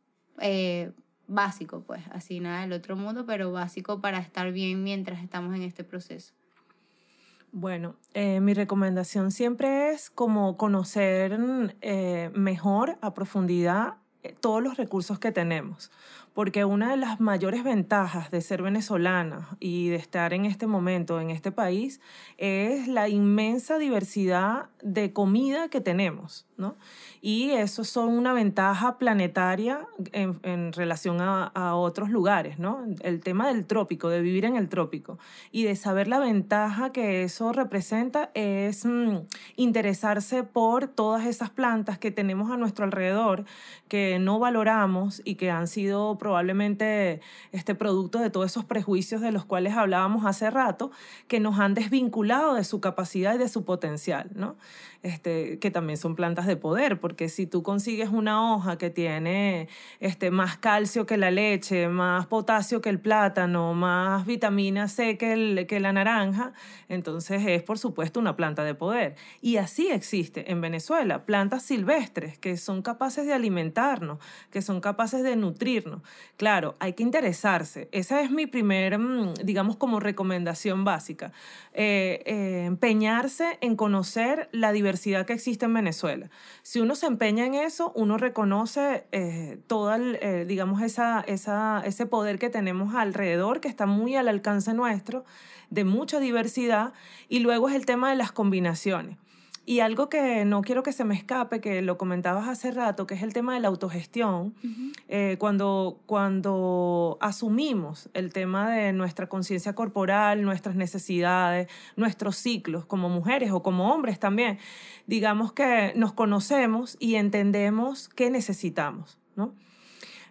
eh, básico, pues? Así nada del otro mundo, pero básico para estar bien mientras estamos en este proceso. Bueno, eh, mi recomendación siempre es como conocer eh, mejor a profundidad eh, todos los recursos que tenemos, porque una de las mayores ventajas de ser venezolana y de estar en este momento en este país es la inmensa diversidad de comida que tenemos, ¿no? y eso son una ventaja planetaria en, relación a, otros lugares, ¿no? El tema del trópico, de vivir en el trópico y de saber la ventaja que eso representa es mm, interesarse por todas esas plantas que tenemos a nuestro alrededor que no valoramos y que han sido probablemente este producto de todos esos prejuicios de los cuales hablábamos hace rato, que nos han desvinculado de su capacidad y de su potencial, ¿no? Este, que también son plantas de poder, porque si tú consigues una hoja que tiene este, más calcio que la leche, más potasio que el plátano, más vitamina C que, el, que la naranja, entonces es por supuesto una planta de poder. Y así existe en Venezuela, plantas silvestres que son capaces de alimentarnos, que son capaces de nutrirnos. Claro, hay que interesarse. Esa es mi primer, mm, digamos, como recomendación básica. Eh, eh, empeñarse en conocer la diversidad que existe en Venezuela. Si uno se empeña en eso, uno reconoce eh, todo, eh, digamos, esa, esa, ese poder que tenemos alrededor, que está muy al alcance nuestro, de mucha diversidad, y luego es el tema de las combinaciones. Y algo que no quiero que se me escape, que lo comentabas hace rato, que es el tema de la autogestión, eh, cuando, cuando asumimos el tema de nuestra conciencia corporal, nuestras necesidades, nuestros ciclos como mujeres o como hombres también, digamos que nos conocemos y entendemos qué necesitamos, ¿no?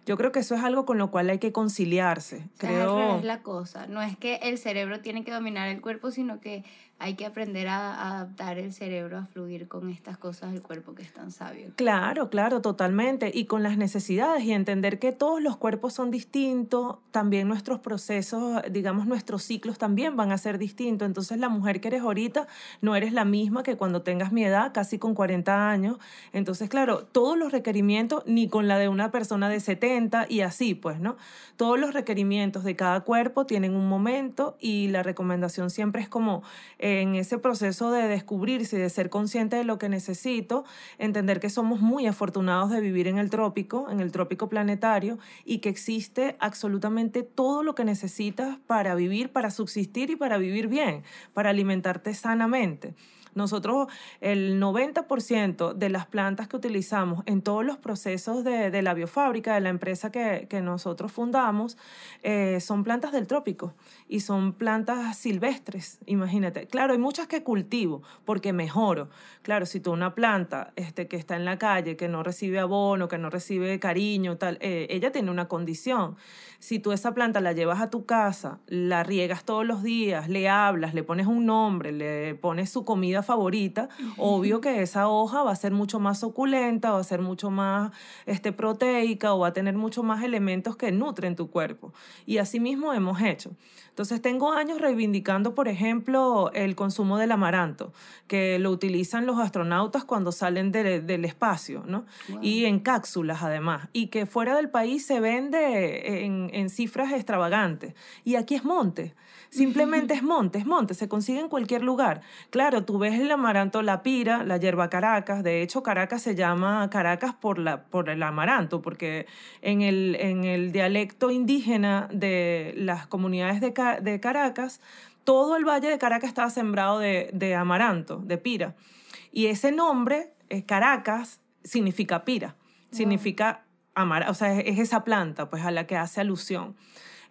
Yo creo que eso es algo con lo cual hay que conciliarse. Creo... Es la cosa. No es que el cerebro tiene que dominar el cuerpo, sino que hay que aprender a, adaptar el cerebro a fluir con estas cosas del cuerpo que es tan sabio. Claro, claro, totalmente. Y con las necesidades y entender que todos los cuerpos son distintos, también nuestros procesos, digamos, nuestros ciclos también van a ser distintos. Entonces la mujer que eres ahorita no eres la misma que cuando tengas mi edad, casi con 40 años. Entonces, claro, todos los requerimientos, ni con la de una persona de 70 y así, pues, ¿no? Todos los requerimientos de cada cuerpo tienen un momento y la recomendación siempre es como en ese proceso de descubrirse y de ser consciente de lo que necesito, entender que somos muy afortunados de vivir en el trópico, en el trópico planetario, y que existe absolutamente todo lo que necesitas para vivir, para subsistir y para vivir bien, para alimentarte sanamente. Nosotros, el 90% de las plantas que utilizamos en todos los procesos de, la biofábrica, de la empresa que, nosotros fundamos, eh, son plantas del trópico y son plantas silvestres, imagínate. Claro, hay muchas que cultivo porque mejoro. Claro, si tú una planta este, que está en la calle, que no recibe abono, que no recibe cariño, tal, eh, ella tiene una condición. Si tú esa planta la llevas a tu casa, la riegas todos los días, le hablas, le pones un nombre, le pones su comida favorita, obvio que esa hoja va a ser mucho más suculenta, va a ser mucho más este, proteica o va a tener mucho más elementos que nutren tu cuerpo. Y así mismo hemos hecho. Entonces tengo años reivindicando, por ejemplo, el consumo del amaranto, que lo utilizan los astronautas cuando salen del espacio, ¿no? Y en cápsulas además, y que fuera del país se vende en, en cifras extravagantes. Y aquí es monte. Simplemente es monte, es monte, se consigue en cualquier lugar. Claro, tú ves el amaranto, la pira, la hierba Caracas. De hecho, Caracas se llama Caracas por, la, por el amaranto, porque en el, en el dialecto indígena de las comunidades de, de Caracas, todo el valle de Caracas estaba sembrado de, de amaranto, de pira. Y ese nombre, eh, Caracas, significa pira, significa amar, o sea, es, esa planta pues a la que hace alusión.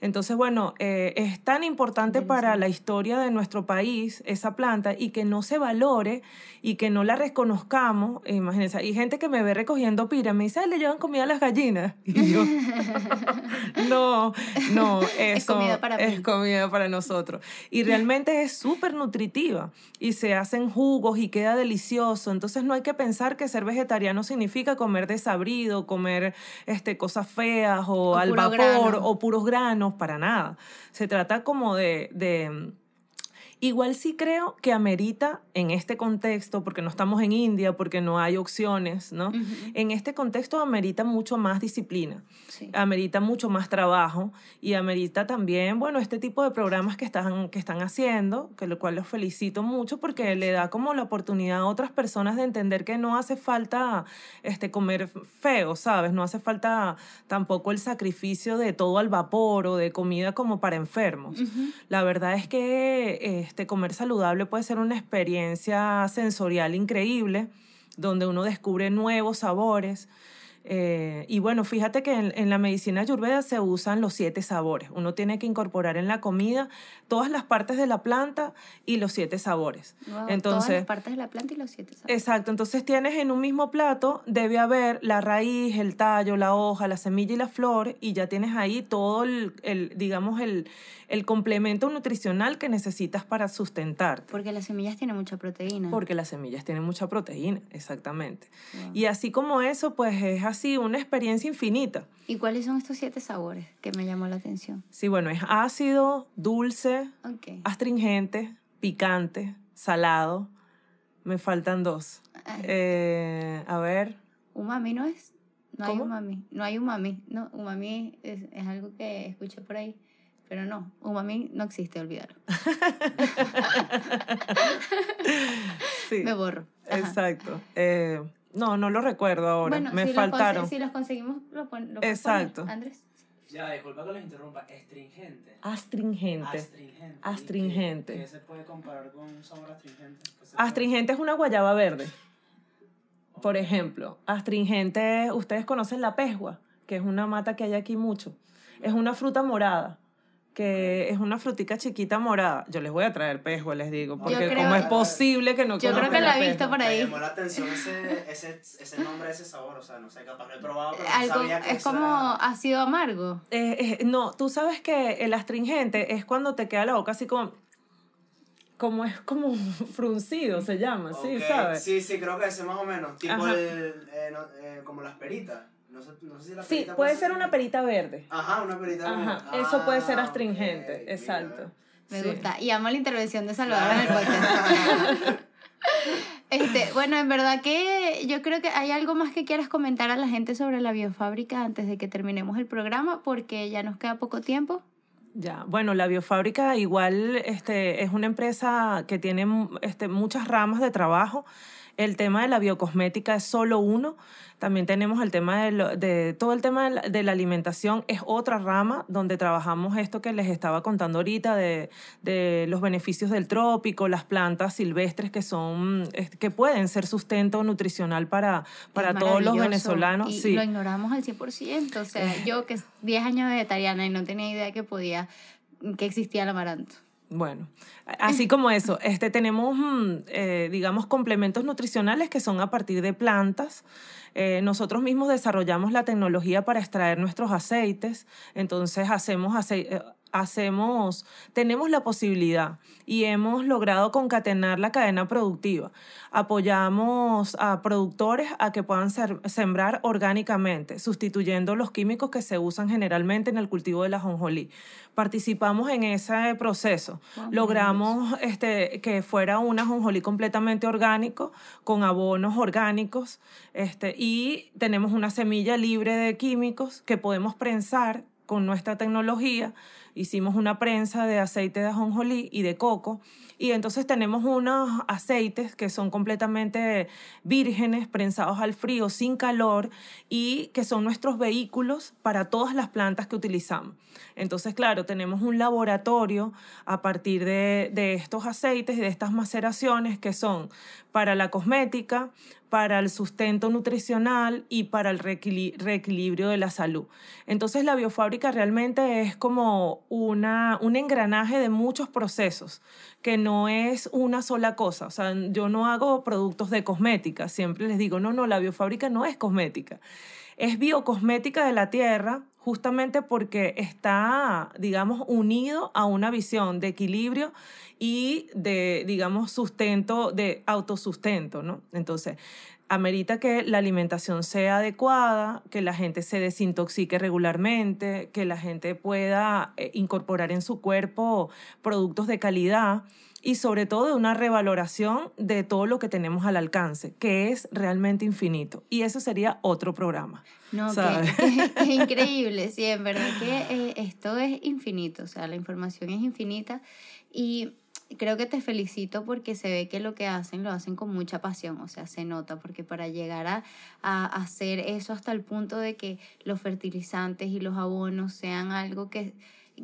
Entonces, bueno, eh, es tan importante para la historia de nuestro país esa planta y que no se valore y que no la reconozcamos. Imagínense, hay gente que me ve recogiendo pira, me dice, le llevan comida a las gallinas. Y yo, no, no, eso es comida para, es comida para nosotros. Y realmente es súper nutritiva y se hacen jugos y queda delicioso. Entonces no hay que pensar que ser vegetariano significa comer desabrido, comer este, cosas feas o, al vapor o puros granos para nada. Se trata como de, de Igual sí creo que amerita en este contexto, porque no estamos en India, porque no hay opciones, ¿no? En este contexto amerita mucho más disciplina, amerita mucho más trabajo y amerita también, bueno, este tipo de programas que están, que están haciendo, que lo cual los felicito mucho porque le da como la oportunidad a otras personas de entender que no hace falta este, comer feo, ¿sabes? No hace falta tampoco el sacrificio de todo al vapor o de comida como para enfermos. La verdad es que... Eh, este, comer saludable puede ser una experiencia sensorial increíble, donde uno descubre nuevos sabores, eh, y bueno, fíjate que en, la medicina ayurveda se usan los siete sabores. Uno tiene que incorporar en la comida todas las partes de la planta y los siete sabores. entonces, todas las partes de la planta y los siete sabores. Exacto. Entonces tienes en un mismo plato, debe haber la raíz, el tallo, la hoja, la semilla y la flor, y ya tienes ahí todo el, digamos, el, el complemento nutricional que necesitas para sustentarte. Porque las semillas tienen mucha proteína. Porque las semillas tienen mucha proteína, exactamente. Y así como eso, pues es así una experiencia infinita. ¿Y cuáles son estos siete sabores que me llamó la atención? Sí, bueno, es ácido, dulce, astringente, picante, salado. Me faltan dos. Eh, a ver. ¿Umami no es? No hay umami. No hay umami. No, umami es, es algo que escuché por ahí. Pero no, umami no existe, olvídalo. sí, Me borro. Exacto. Eh, no, no lo recuerdo ahora. Me faltaron. si los conseguimos, lo, lo Exacto. Andrés. Ya, disculpa que los interrumpa. Astringente. Astringente. Astringente. Astringente. ¿Qué, se puede comparar con un sabor astringente? Astringente es una guayaba verde. Por ejemplo, astringente, ustedes conocen la pesgua, que es una mata que hay aquí mucho. Es una fruta morada que es una frutica chiquita morada. Yo les voy a traer pejo, les digo, porque cómo es posible que no Yo creo que la he visto por ahí. Me llamó la atención ese, ese, ese nombre, ese sabor, o sea, no sé, capaz lo he probado, pero no sabía que Es como ácido amargo. Eh, eh, no, tú sabes que el astringente es cuando te queda la boca así como como es como fruncido se llama, sí, ¿sabes? Sí, sí, creo que ese más o menos, tipo el, eh, como las peritas. No sé, no sé si la sí, puede ser una perita verde. Ajá, una perita Ajá, eso puede ser ah, astringente, exacto. Me gusta. Y amo la intervención de Salvador en el podcast. este, bueno, en verdad que yo creo que hay algo más que quieras comentar a la gente sobre la biofábrica antes de que terminemos el programa, porque ya nos queda poco tiempo. Ya, bueno, la biofábrica igual este, es una empresa que tiene este, muchas ramas de trabajo. El tema de la biocosmética es solo uno. También tenemos el tema de, de todo el tema de la, de la, alimentación, es otra rama donde trabajamos esto que les estaba contando ahorita de, de, los beneficios del trópico, las plantas silvestres que son, que pueden ser sustento nutricional para, para todos los venezolanos. Y sí. lo ignoramos al 100%. O sea, yo que 10 años vegetariana y no tenía idea que podía, que existía el amaranto. Bueno, así como eso, este, tenemos, mm, eh, digamos, complementos nutricionales que son a partir de plantas. Eh, nosotros mismos desarrollamos la tecnología para extraer nuestros aceites, entonces hacemos aceite, eh, hacemos, tenemos la posibilidad y hemos logrado concatenar la cadena productiva. Apoyamos a productores a que puedan ser, sembrar orgánicamente, sustituyendo los químicos que se usan generalmente en el cultivo de la jonjolí. Participamos en ese proceso. Logramos este, que fuera una jonjolí completamente orgánico, con abonos orgánicos, este, y tenemos una semilla libre de químicos que podemos prensar con nuestra tecnología hicimos una prensa de aceite de ajonjolí y de coco y entonces tenemos unos aceites que son completamente vírgenes, prensados al frío, sin calor y que son nuestros vehículos para todas las plantas que utilizamos. Entonces, claro, tenemos un laboratorio a partir de, de estos aceites y de estas maceraciones que son para la cosmética, para el sustento nutricional y para el reequilibrio de la salud. Entonces la biofábrica realmente es como una, un engranaje de muchos procesos, que no es una sola cosa. O sea, yo no hago productos de cosmética, siempre les digo, no, no, la biofábrica no es cosmética. Es biocosmética de la tierra justamente porque está, digamos, unido a una visión de equilibrio y de, digamos, sustento, de autosustento, ¿no? Entonces, amerita que la alimentación sea adecuada, que la gente se desintoxique regularmente, que la gente pueda eh, incorporar en su cuerpo productos de calidad y sobre todo de una revaloración de todo lo que tenemos al alcance, que es realmente infinito. Y eso sería otro programa. No, que, increíble, sí, en verdad que eh, esto es infinito, o sea, la información es infinita y creo que te felicito porque se ve que lo que hacen lo hacen con mucha pasión, o sea, se nota, porque para llegar a, a, hacer eso hasta el punto de que los fertilizantes y los abonos sean algo que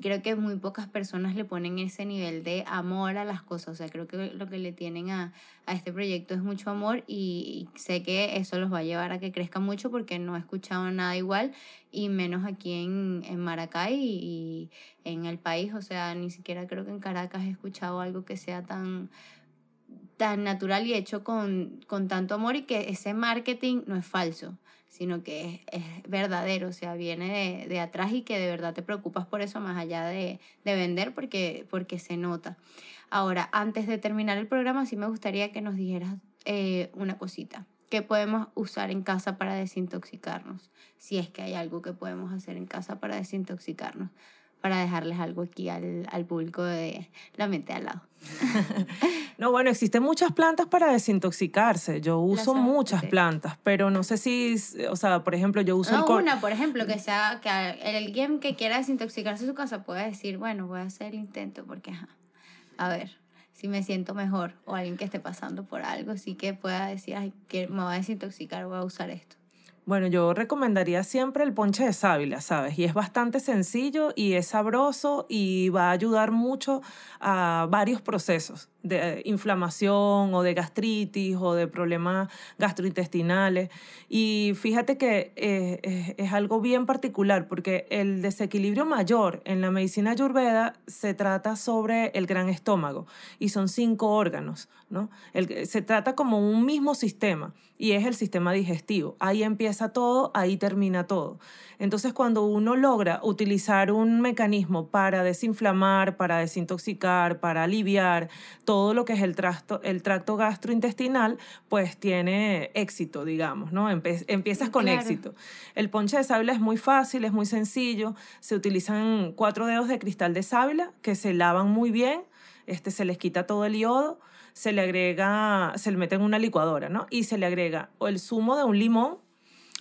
creo que muy pocas personas le ponen ese nivel de amor a las cosas. O sea, creo que lo que le tienen a, a este proyecto es mucho amor y, sé que eso los va a llevar a que crezca mucho porque no he escuchado nada igual y menos aquí en, en Maracay y, en el país. O sea, ni siquiera creo que en Caracas he escuchado algo que sea tan tan natural y hecho con, con tanto amor y que ese marketing no es falso sino que es, verdadero, o sea, viene de, de, atrás y que de verdad te preocupas por eso más allá de, de vender porque, porque se nota. Ahora, antes de terminar el programa, sí me gustaría que nos dijeras eh, una cosita. ¿Qué podemos usar en casa para desintoxicarnos? Si es que hay algo que podemos hacer en casa para desintoxicarnos para dejarles algo aquí al, al público de la mente al lado. no, bueno, existen muchas plantas para desintoxicarse. Yo uso muchas plantas, pero no sé si, o sea, por ejemplo, yo uso... No, una, por ejemplo, que sea, que alguien que quiera desintoxicarse su casa pueda decir, bueno, voy a hacer el intento porque, ajá, a ver si me siento mejor o alguien que esté pasando por algo, sí que pueda decir, ay, que me voy a desintoxicar, voy a usar esto. Bueno, yo recomendaría siempre el ponche de sábila, ¿sabes? Y es bastante sencillo y es sabroso y va a ayudar mucho a varios procesos de inflamación o de gastritis o de problemas gastrointestinales. Y fíjate que eh, es, algo bien particular porque el desequilibrio mayor en la medicina ayurveda se trata sobre el gran estómago y son cinco órganos, ¿no? se trata como un mismo sistema y es el sistema digestivo. Ahí empieza todo, ahí termina todo. Entonces, cuando uno logra utilizar un mecanismo para desinflamar, para desintoxicar, para aliviar todo lo que es el, tracto, el tracto gastrointestinal, pues tiene éxito, digamos, ¿no? empiezas con éxito. El ponche de sábila es muy fácil, es muy sencillo. Se utilizan cuatro dedos de cristal de sábila que se lavan muy bien, este, se les quita todo el yodo se le agrega, se le mete en una licuadora, ¿no? Y se le agrega el zumo de un limón,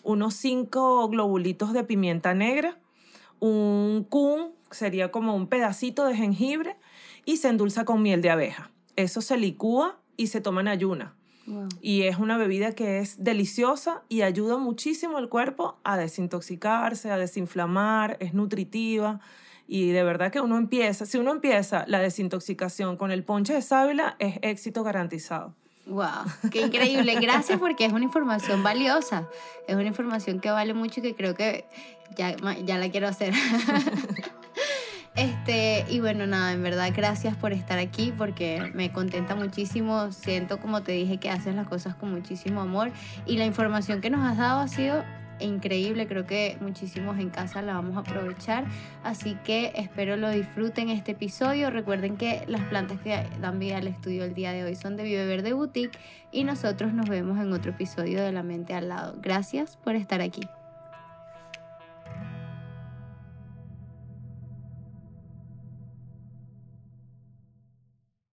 unos cinco globulitos de pimienta negra, un kun, sería como un pedacito de jengibre, y se endulza con miel de abeja. Eso se licúa y se toma en ayuna. Y es una bebida que es deliciosa y ayuda muchísimo al cuerpo a desintoxicarse, a desinflamar, es nutritiva. Y de verdad que uno empieza, si uno empieza la desintoxicación con el ponche de sábila, es éxito garantizado. Wow, qué increíble. Gracias porque es una información valiosa. Es una información que vale mucho y que creo que ya, ya la quiero hacer. Este, y bueno, nada, en verdad, gracias por estar aquí porque me contenta muchísimo. Siento, como te dije, que haces las cosas con muchísimo amor y la información que nos has dado ha sido increíble. Creo que muchísimos en casa la vamos a aprovechar. Así que espero lo disfruten este episodio. Recuerden que las plantas que dan vida al estudio el día de hoy son de Vive Verde Boutique y nosotros nos vemos en otro episodio de La Mente al Lado. Gracias por estar aquí.